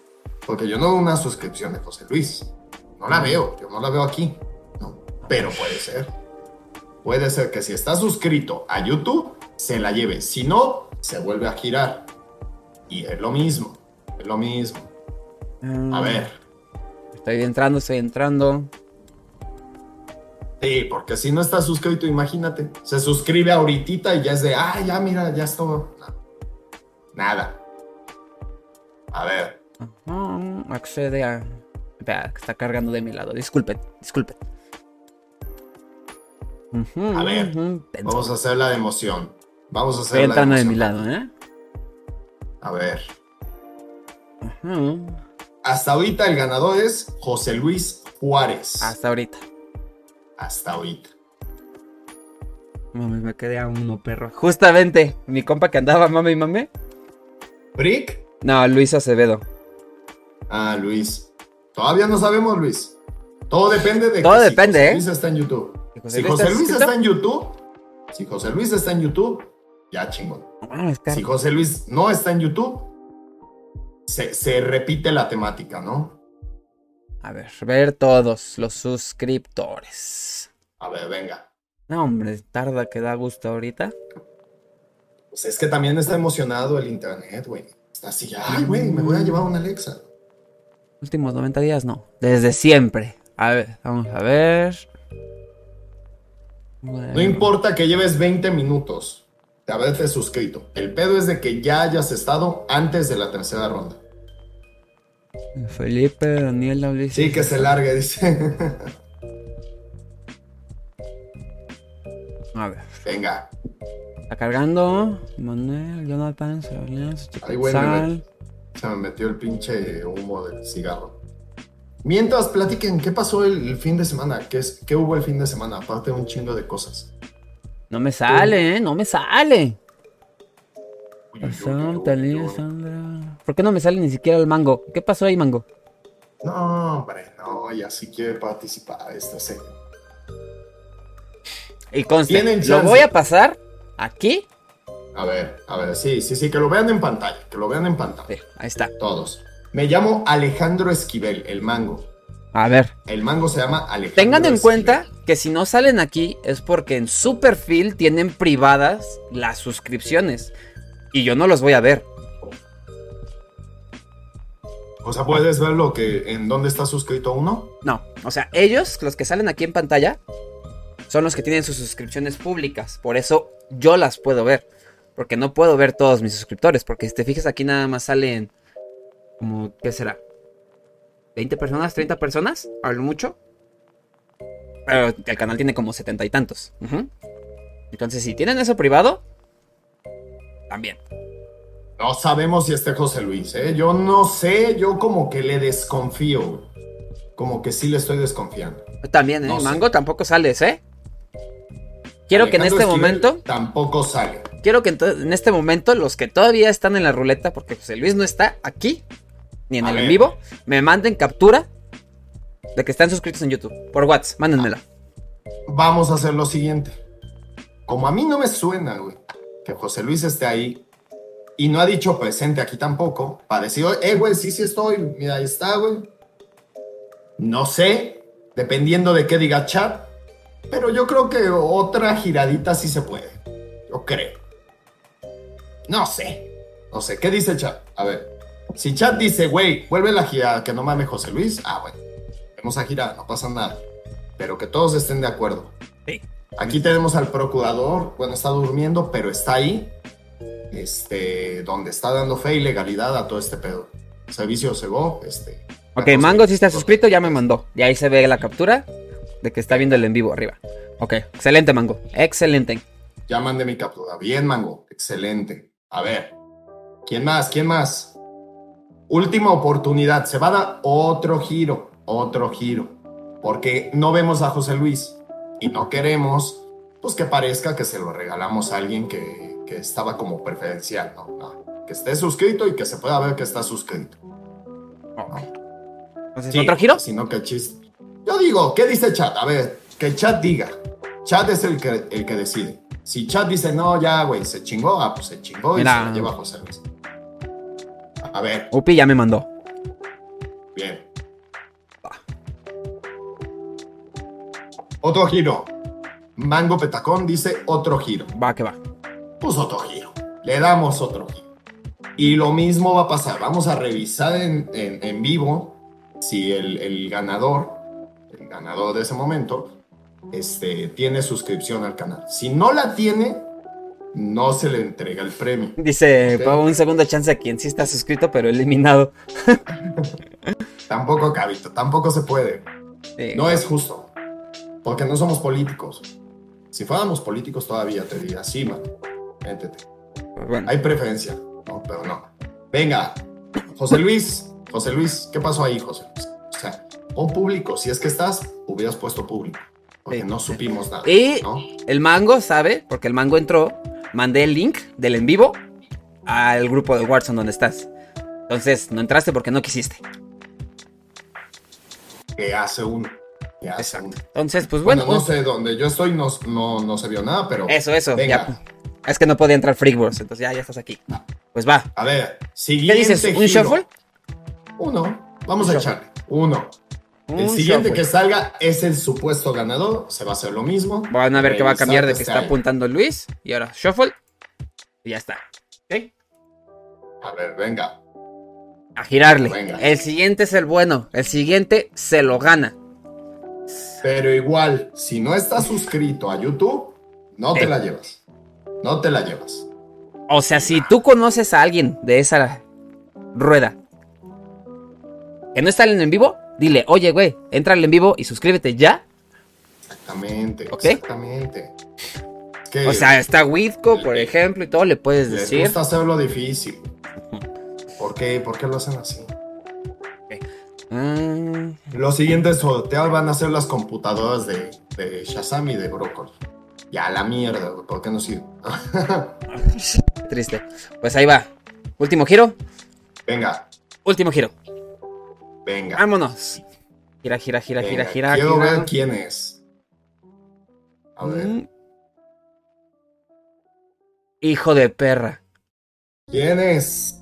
Porque yo no veo una suscripción de José Luis. No la veo, yo no la veo aquí. ¿no? Pero puede ser. Puede ser que si está suscrito a YouTube, se la lleve. Si no, se vuelve a girar. Y es lo mismo. Es lo mismo. A ver. Estoy entrando, estoy entrando. Sí, porque si no está suscrito, imagínate. Se suscribe ahorita y ya es de, ah, ya mira, ya está. Nada. A ver. Ah, accede a. Espera, está cargando de mi lado. Disculpen, disculpen. Ujú, A ver. Vamos a hacer la de emoción. Vamos a hacer Estoy la de emoción. mi lado, ¿eh? A ver. Hasta ahorita el ganador es José Luis Juárez. Hasta ahorita. Hasta ahorita. Mami, me quedé a uno, perro. Justamente, mi compa que andaba, mame y mame. ¿Brick? No, Luis Acevedo. Ah, Luis. Todavía no sabemos, Luis. Todo depende de Todo que depende, si ¿eh? José Luis está en YouTube. ¿Y José Si José Luis está en YouTube, si José Luis está en YouTube, ya chingón. Ah, Si José Luis no está en YouTube, se, se repite la temática, ¿no? A ver, ver todos los suscriptores. A ver, venga. No, hombre, tarda que da gusto ahorita. Pues es que también está emocionado el internet, güey. Está así, ay, güey, me voy a llevar una Alexa. Últimos 90 días, no. Desde siempre. A ver, vamos a ver. No importa que lleves 20 minutos de haberte suscrito. El pedo es de que ya hayas estado antes de la tercera ronda. Felipe, Daniela, Ulises. Sí, que se largue, dice. A ver. Venga. Está cargando. Manuel, Jonathan, Sebastián, Ay, güey, me. Se me metió el pinche humo del cigarro. Mientras platiquen, ¿qué pasó el, el fin de semana? ¿Qué, es, ¿Qué hubo el fin de semana? Aparte de un chingo de cosas. No me sale, ¿eh? No me sale. ¿Por qué no me sale ni siquiera el mango? ¿Qué pasó ahí, mango? No, hombre, no, ya sí quiere participar esta serie. Y conste, lo voy a pasar aquí. A ver, a ver, sí, sí, sí, que lo vean en pantalla, que lo vean en pantalla. Sí, ahí está. Todos. Me llamo Alejandro Esquivel, el mango. A ver. El mango se llama Alejandro Tengan en cuenta que si no salen aquí es porque en su perfil tienen privadas las suscripciones. Y yo no los voy a ver. O sea, puedes ver lo que, en dónde está suscrito uno. No, o sea, ellos, los que salen aquí en pantalla, son los que tienen sus suscripciones públicas. Por eso yo las puedo ver. Porque no puedo ver todos mis suscriptores. Porque si te fijas aquí nada más salen como, ¿qué será? ¿20 personas? ¿30 personas? A lo mucho. Pero el canal tiene como setenta y tantos. Entonces, si tienen eso privado, también. No sabemos si esté José Luis, ¿eh? Yo no sé, yo como que le desconfío. Como que sí le estoy desconfiando. También, ¿eh? No sé. Mango tampoco sales, ¿eh? Quiero que en este Esquivel momento Tampoco sale. quiero que en, en este momento los que todavía están en la ruleta, porque José Luis no está aquí, ni en A el en vivo, me manden captura de que están suscritos en YouTube. Por WhatsApp, mándenmela. Vamos a hacer lo siguiente. Como a mí no me suena, güey, que José Luis esté ahí, y no ha dicho presente aquí tampoco, para decir, eh, güey, sí, sí estoy, mira, ahí está, güey. No sé, dependiendo de qué diga chat, pero yo creo que otra giradita sí se puede. Yo creo. No sé. No sé. ¿Qué dice el chat? A ver. Si chat dice, güey, vuelve la girada, que no mames José Luis. Ah, bueno. Vamos a girar, no pasa nada. Pero que todos estén de acuerdo. Sí. Aquí tenemos al procurador. Bueno, está durmiendo, pero está ahí. Este, donde está dando fe y legalidad a todo este pedo. Servicio Sego, este. Ok, Mango sí está suscrito, ya me mandó. Y ahí se ve la captura de que está viendo el en vivo arriba. Ok, excelente, Mango. Excelente. Ya mandé mi captura. Bien, Mango. Excelente. A ver. ¿Quién más? ¿Quién más? Última oportunidad. Se va a dar otro giro. Otro giro. Porque no vemos a José Luis. Y no queremos, pues que parezca que se lo regalamos a alguien que, que estaba como preferencial. No, no. Que esté suscrito y que se pueda ver que está suscrito. Entonces, Sí, ¿otro giro? Sino que el chiste. Yo digo, ¿qué dice chat? A ver, que el chat diga. Chat es el que, el que decide. Si chat dice, no, ya, güey, se chingó, ah, pues se chingó y Mira. se la lleva José Luis. A ver, Upi ya me mandó. bien. Otro giro. Mango Petacón dice otro giro. Va, que va. Pues otro giro. Le damos otro giro. Y lo mismo va a pasar. Vamos a revisar en, en- en vivo si el, el ganador, el ganador de ese momento, este, tiene suscripción al canal. Si no la tiene, no se le entrega el premio. Dice, Ok. "Pa, un segundo chance a quien sí está suscrito, pero eliminado. Tampoco, Cabito, tampoco se puede. Sí. No es justo. Porque no somos políticos. Si fuéramos políticos todavía te diría, sí, man, métete. Pues bueno. Hay preferencia, no, pero no. Venga, José Luis, José Luis, ¿qué pasó ahí, José Luis? O sea, pon público, si es que estás, hubieras puesto público, porque Sí. no supimos nada, Y- ¿no? El mango sabe, porque el mango entró, mandé el link del en vivo al grupo de Warzone donde estás. Entonces, no entraste porque no quisiste. ¿Qué hace uno? ¿Qué hace uno? Entonces, pues Bueno, bueno. no sé, donde yo estoy no, no, no se vio nada, pero... Eso, eso. Venga. ya. Es que no podía entrar Freakworks, entonces ya, ya estás aquí. Pues va. A ver, ¿Qué siguiente dices? ¿Un giro. shuffle? Uno, vamos Un a echarle, uno. El siguiente que salga es el supuesto ganador, se va a hacer lo mismo. Van a ver que va a cambiar de que este está año. apuntando Luis. Y ahora Shuffle. Y ya está. A ver, venga. A girarle. Venga. El siguiente es el bueno. El siguiente se lo gana. Pero igual, si no estás suscrito a YouTube, no te Eh. la llevas. No te la llevas. O sea, si tú conoces a alguien de esa rueda que no está en en vivo, dile, oye, güey, entra en vivo y suscríbete ya. Exactamente, Ok. exactamente. Es que O sea, está Witco, por ejemplo, y todo, le puedes les decir. gusta hacerlo difícil. ¿Por qué? ¿Por qué lo hacen así? Mm, Los siguientes sorteos van a ser las computadoras de, de Shazam y de Brócoli. Ya, la mierda, ¿por qué no sirve? triste. Pues ahí va. Último giro. venga, Último giro. Venga. Vámonos. Gira, gira, gira, gira, venga. gira. Quiero gira. ver quién es. A ver. Mm. Hijo de perra. ¿Quién es?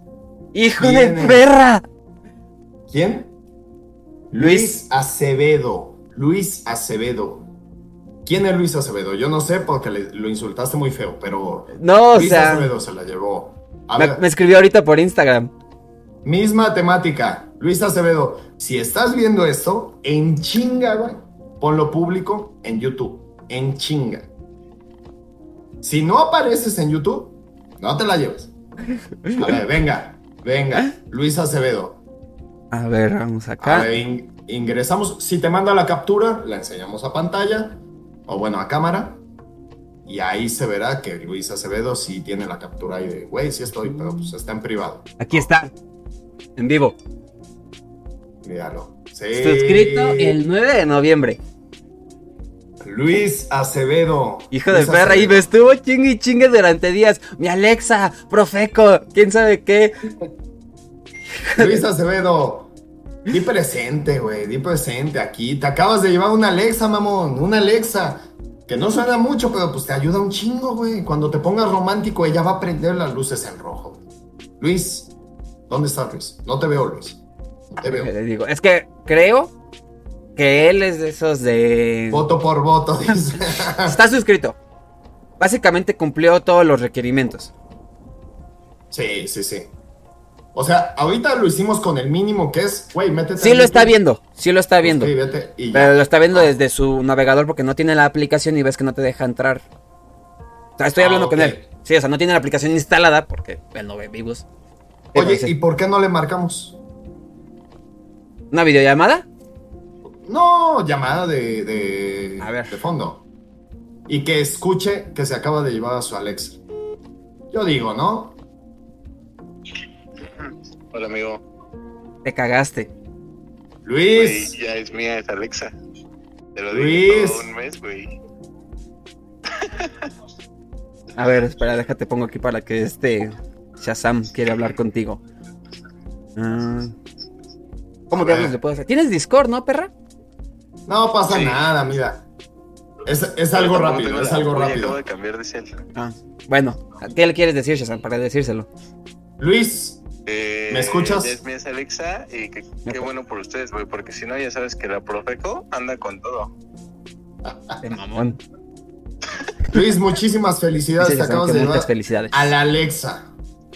¡Hijo ¿Quién de es? perra! ¿Quién? Luis. Acevedo. Luis Acevedo. ¿Quién es Luis Acevedo? Yo no sé porque le- lo insultaste muy feo, pero No, o Luis sea, Acevedo se la llevó. A me, ver, me escribió ahorita por Instagram. misma temática. Luis Acevedo, si estás viendo esto, en chinga, güey, ponlo público en YouTube. En chinga. Si no apareces en YouTube, no te la lleves. A ver, venga, venga. Luis Acevedo. A ver, vamos A acá. ver, in- ingresamos. Si te manda la captura, la enseñamos a pantalla. O bueno, a cámara. Y ahí se verá que Luis Acevedo sí tiene la captura ahí de, güey, sí estoy, pero pues está en privado. Aquí está. En vivo. Míralo. Sí. Suscrito el 9 de noviembre. Luis Acevedo. Hijo de perra, y me estuvo chingue y chingue durante días. Mi Alexa, Profeco, quién sabe qué. Luis Acevedo. Di presente, güey. Di presente aquí. Te acabas de llevar una Alexa, mamón. Una Alexa. Que no suena mucho, pero pues te ayuda un chingo, güey. Cuando te pongas romántico, ella va a prender las luces en rojo. Luis, ¿dónde está Luis? No te veo, Luis. Te veo. Digo, es que creo que él es de esos de... Voto por voto, dice. Está suscrito. Básicamente cumplió todos los requerimientos. Sí, sí, sí. O sea, ahorita lo hicimos con el mínimo que es, güey, métete. Sí lo está viendo, sí lo está viendo. y ya. Pero lo está viendo Ah. desde su navegador porque no tiene la aplicación y ves que no te deja entrar. O sea, estoy Ah, hablando con él. Sí, o sea, no tiene la aplicación instalada porque él no ve vivos. ¿Qué Oye? ¿y por qué no le marcamos? ¿Una videollamada? No, llamada de, de, A ver. de fondo. Y que escuche que se acaba de llevar a su Alexa. Yo digo, ¿no? Hola, amigo. Te cagaste. Luis, Güey, ya es mía, es Alexa. Te lo Luis. dije todo un mes, güey. A ver, espera, déjate pongo aquí para que este Shazam quiere hablar contigo. Ah, ¿Cómo ver. le puedo hacer? ¿Tienes Discord, no, perra? no pasa Sí. nada, mira. Es, es algo rápido, es algo rápido. Acabo de cambiar de cel. Ah, bueno, ¿qué le quieres decir, Shazam, para decírselo? Luis, Eh, ¿Me escuchas? Es es Alexa. Y qué bueno por ustedes, güey. Porque si no, ya sabes que la Profeco anda con todo. De mamón. Luis, muchísimas felicidades. Dice Te acabas de muchas llevar felicidades. a la Alexa.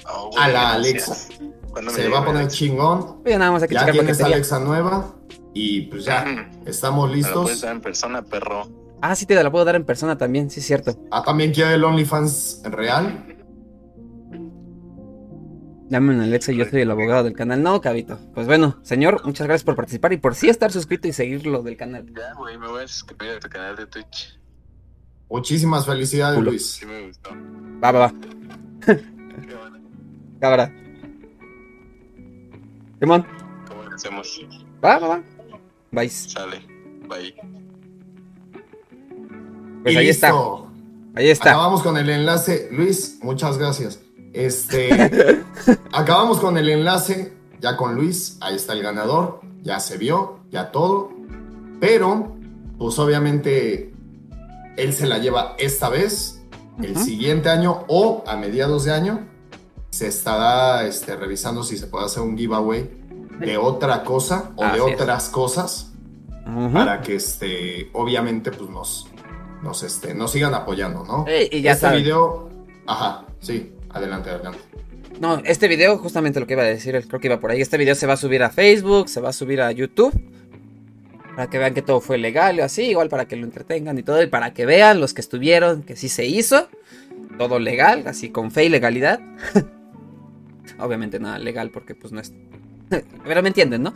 Oh, A la gracias. ¿Cuándo Se va a poner chingón. Oye, nada más hay que Ya checar tienes. Alexa nueva. Y pues ya, estamos Me la puedes listos. dar en persona, perro. Ah, sí, te la puedo dar en persona también, sí es cierto. Ah, también quiere el OnlyFans real. Dame una Alexa, yo soy el abogado del canal. No, cabito. Pues bueno, señor, muchas gracias por participar y por sí estar suscrito y seguirlo del canal. Ya, güey, me voy a suscribir a tu canal de Twitch. Muchísimas felicidades. Luis. Sí me gustó. Va, va, va. Cámara. Simón. ¿Cómo lo hacemos? Va, va, va. Vais. Sale. Bye. Pues Y ahí está. Ahí está. Acabamos con el enlace. Luis, muchas gracias. Este, acabamos con el enlace ya con Luis. Ahí está el ganador. Ya se vio, ya todo. Pero, pues obviamente, él se la lleva esta vez. El siguiente año o a mediados de año se estará este, revisando si se puede hacer un giveaway de otra cosa o de es. otras cosas para que este obviamente pues nos nos este nos sigan apoyando, ¿no? Eh, y ya este saben. video, ajá, sí, adelante, adelante. No, este video, justamente lo que iba a decir, creo que iba por ahí. Este video se va a subir a Facebook, se va a subir a YouTube. Para que vean que todo fue legal y así, igual para que lo entretengan y todo. Y para que vean los que estuvieron que sí se hizo. Todo legal, así con fe y legalidad. Obviamente nada legal porque pues no es... Pero me entienden, ¿no?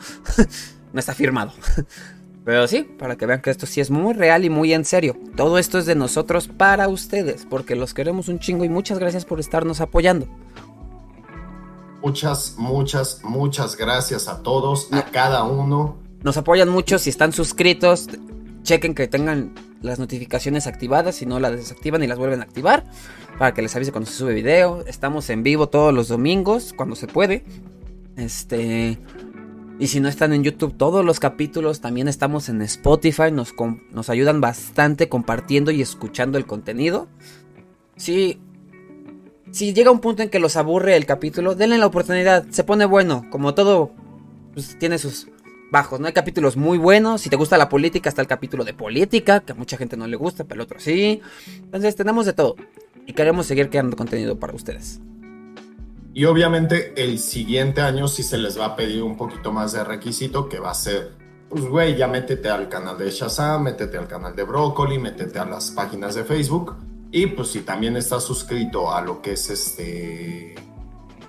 no está firmado. Pero sí, para que vean que esto sí es muy real y muy en serio. Todo esto es de nosotros para ustedes, porque los queremos un chingo y muchas gracias por estarnos apoyando. Muchas, muchas, muchas gracias a todos, a cada uno. Nos apoyan mucho si están suscritos. Chequen que tengan las notificaciones activadas. Si no, las desactivan y las vuelven a activar. Para que les avise cuando se sube video. Estamos en vivo todos los domingos, cuando se puede. Este. Y si no están en YouTube, todos los capítulos también estamos en Spotify. Nos, nos ayudan bastante compartiendo y escuchando el contenido. Si, si llega un punto en que los aburre el capítulo, denle la oportunidad. Se pone bueno. Como todo, pues tiene sus bajos. No hay capítulos muy buenos. Si te gusta la política, está el capítulo de política, que a mucha gente no le gusta, pero el otro sí. Entonces tenemos de todo. Y queremos seguir creando contenido para ustedes. Y obviamente el siguiente año sí se les va a pedir un poquito más de requisito que va a ser, pues güey, ya métete al canal de Shazam, métete al canal de Broccoli, métete a las páginas de Facebook. Y pues si también estás suscrito a lo que es este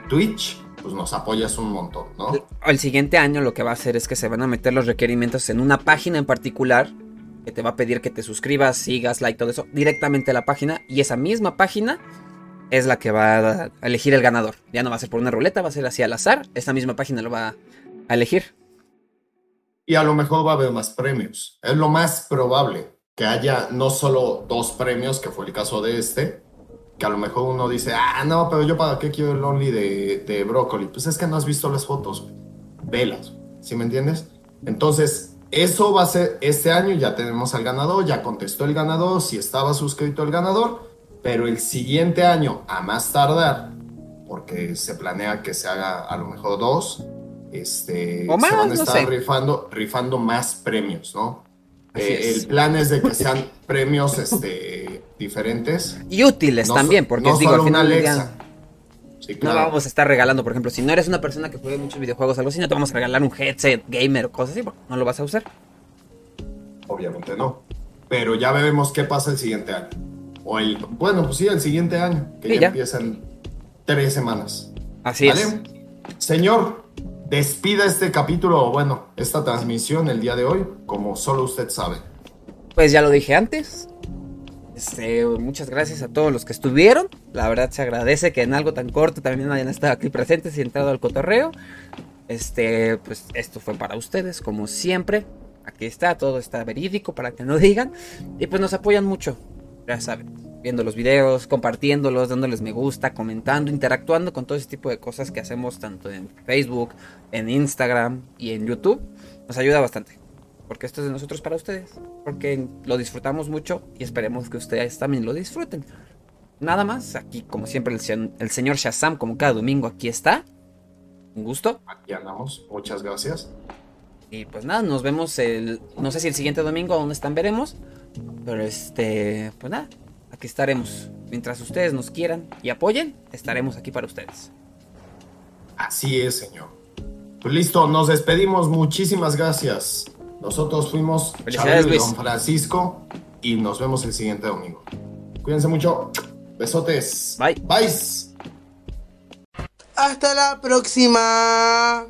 Twitch, pues nos apoyas un montón, ¿no? El siguiente año lo que va a hacer es que se van a meter los requerimientos en una página en particular. Que te va a pedir que te suscribas, sigas, like, todo eso, directamente a la página. Y esa misma página es la que va a elegir el ganador. Ya no va a ser por una ruleta, va a ser así al azar. Esta misma página lo va a elegir. Y a lo mejor va a haber más premios. Es lo más probable que haya no solo dos premios, que fue el caso de este, que a lo mejor uno dice, ah, no, pero yo para qué quiero el Only de, de Brócoli. Pues es que no has visto las fotos, velas, ¿sí me entiendes? Entonces, eso va a ser este año, ya tenemos al ganador, ya contestó el ganador, si estaba suscrito el ganador, pero el siguiente año, a más tardar, porque se planea que se haga a lo mejor dos. Este, O más, se van a no estar sé. rifando, rifando más premios, ¿no? Eh, es. el plan es de que sean premios este, diferentes. Y útiles No también, porque no digo, al una Alexa. Sí, no vamos a estar regalando, por ejemplo, si no eres una persona que juegue muchos videojuegos o algo así, no te vamos a regalar un headset gamer o cosas así, porque no lo vas a usar. Obviamente no. Pero ya veremos qué pasa el siguiente año. O el, bueno, pues sí, el siguiente año, que Sí, ya, ya. empiezan tres semanas. Así es. Señor, despida este capítulo, o bueno, esta transmisión el día de hoy, como solo usted sabe. Pues ya lo dije antes. Este, muchas gracias a todos los que estuvieron. La verdad se agradece que en algo tan corto también hayan estado aquí presentes y entrado al cotorreo. Este, pues esto fue para ustedes, como siempre. Aquí está, todo está verídico para que no digan. Y pues nos apoyan mucho, ya saben. Viendo los videos, compartiéndolos, dándoles me gusta, comentando, interactuando con todo ese tipo de cosas que hacemos tanto en Facebook, en Instagram y en YouTube. Nos ayuda bastante porque esto es de nosotros para ustedes, porque lo disfrutamos mucho y esperemos que ustedes también lo disfruten. Nada más, aquí como siempre el, se- el señor Shazam, como cada domingo, aquí está. Un gusto. Aquí andamos, muchas gracias. Y pues nada, nos vemos el, no sé si el siguiente domingo aún están, veremos. Pero este, pues nada, aquí estaremos. Mientras ustedes nos quieran y apoyen, estaremos aquí para ustedes. Así es, señor. Pues listo, nos despedimos. Muchísimas gracias. Nosotros fuimos Felicidades, Luis. Don Francisco y nos vemos el siguiente domingo. Cuídense mucho. Besotes. Bye. Bye. Hasta la próxima.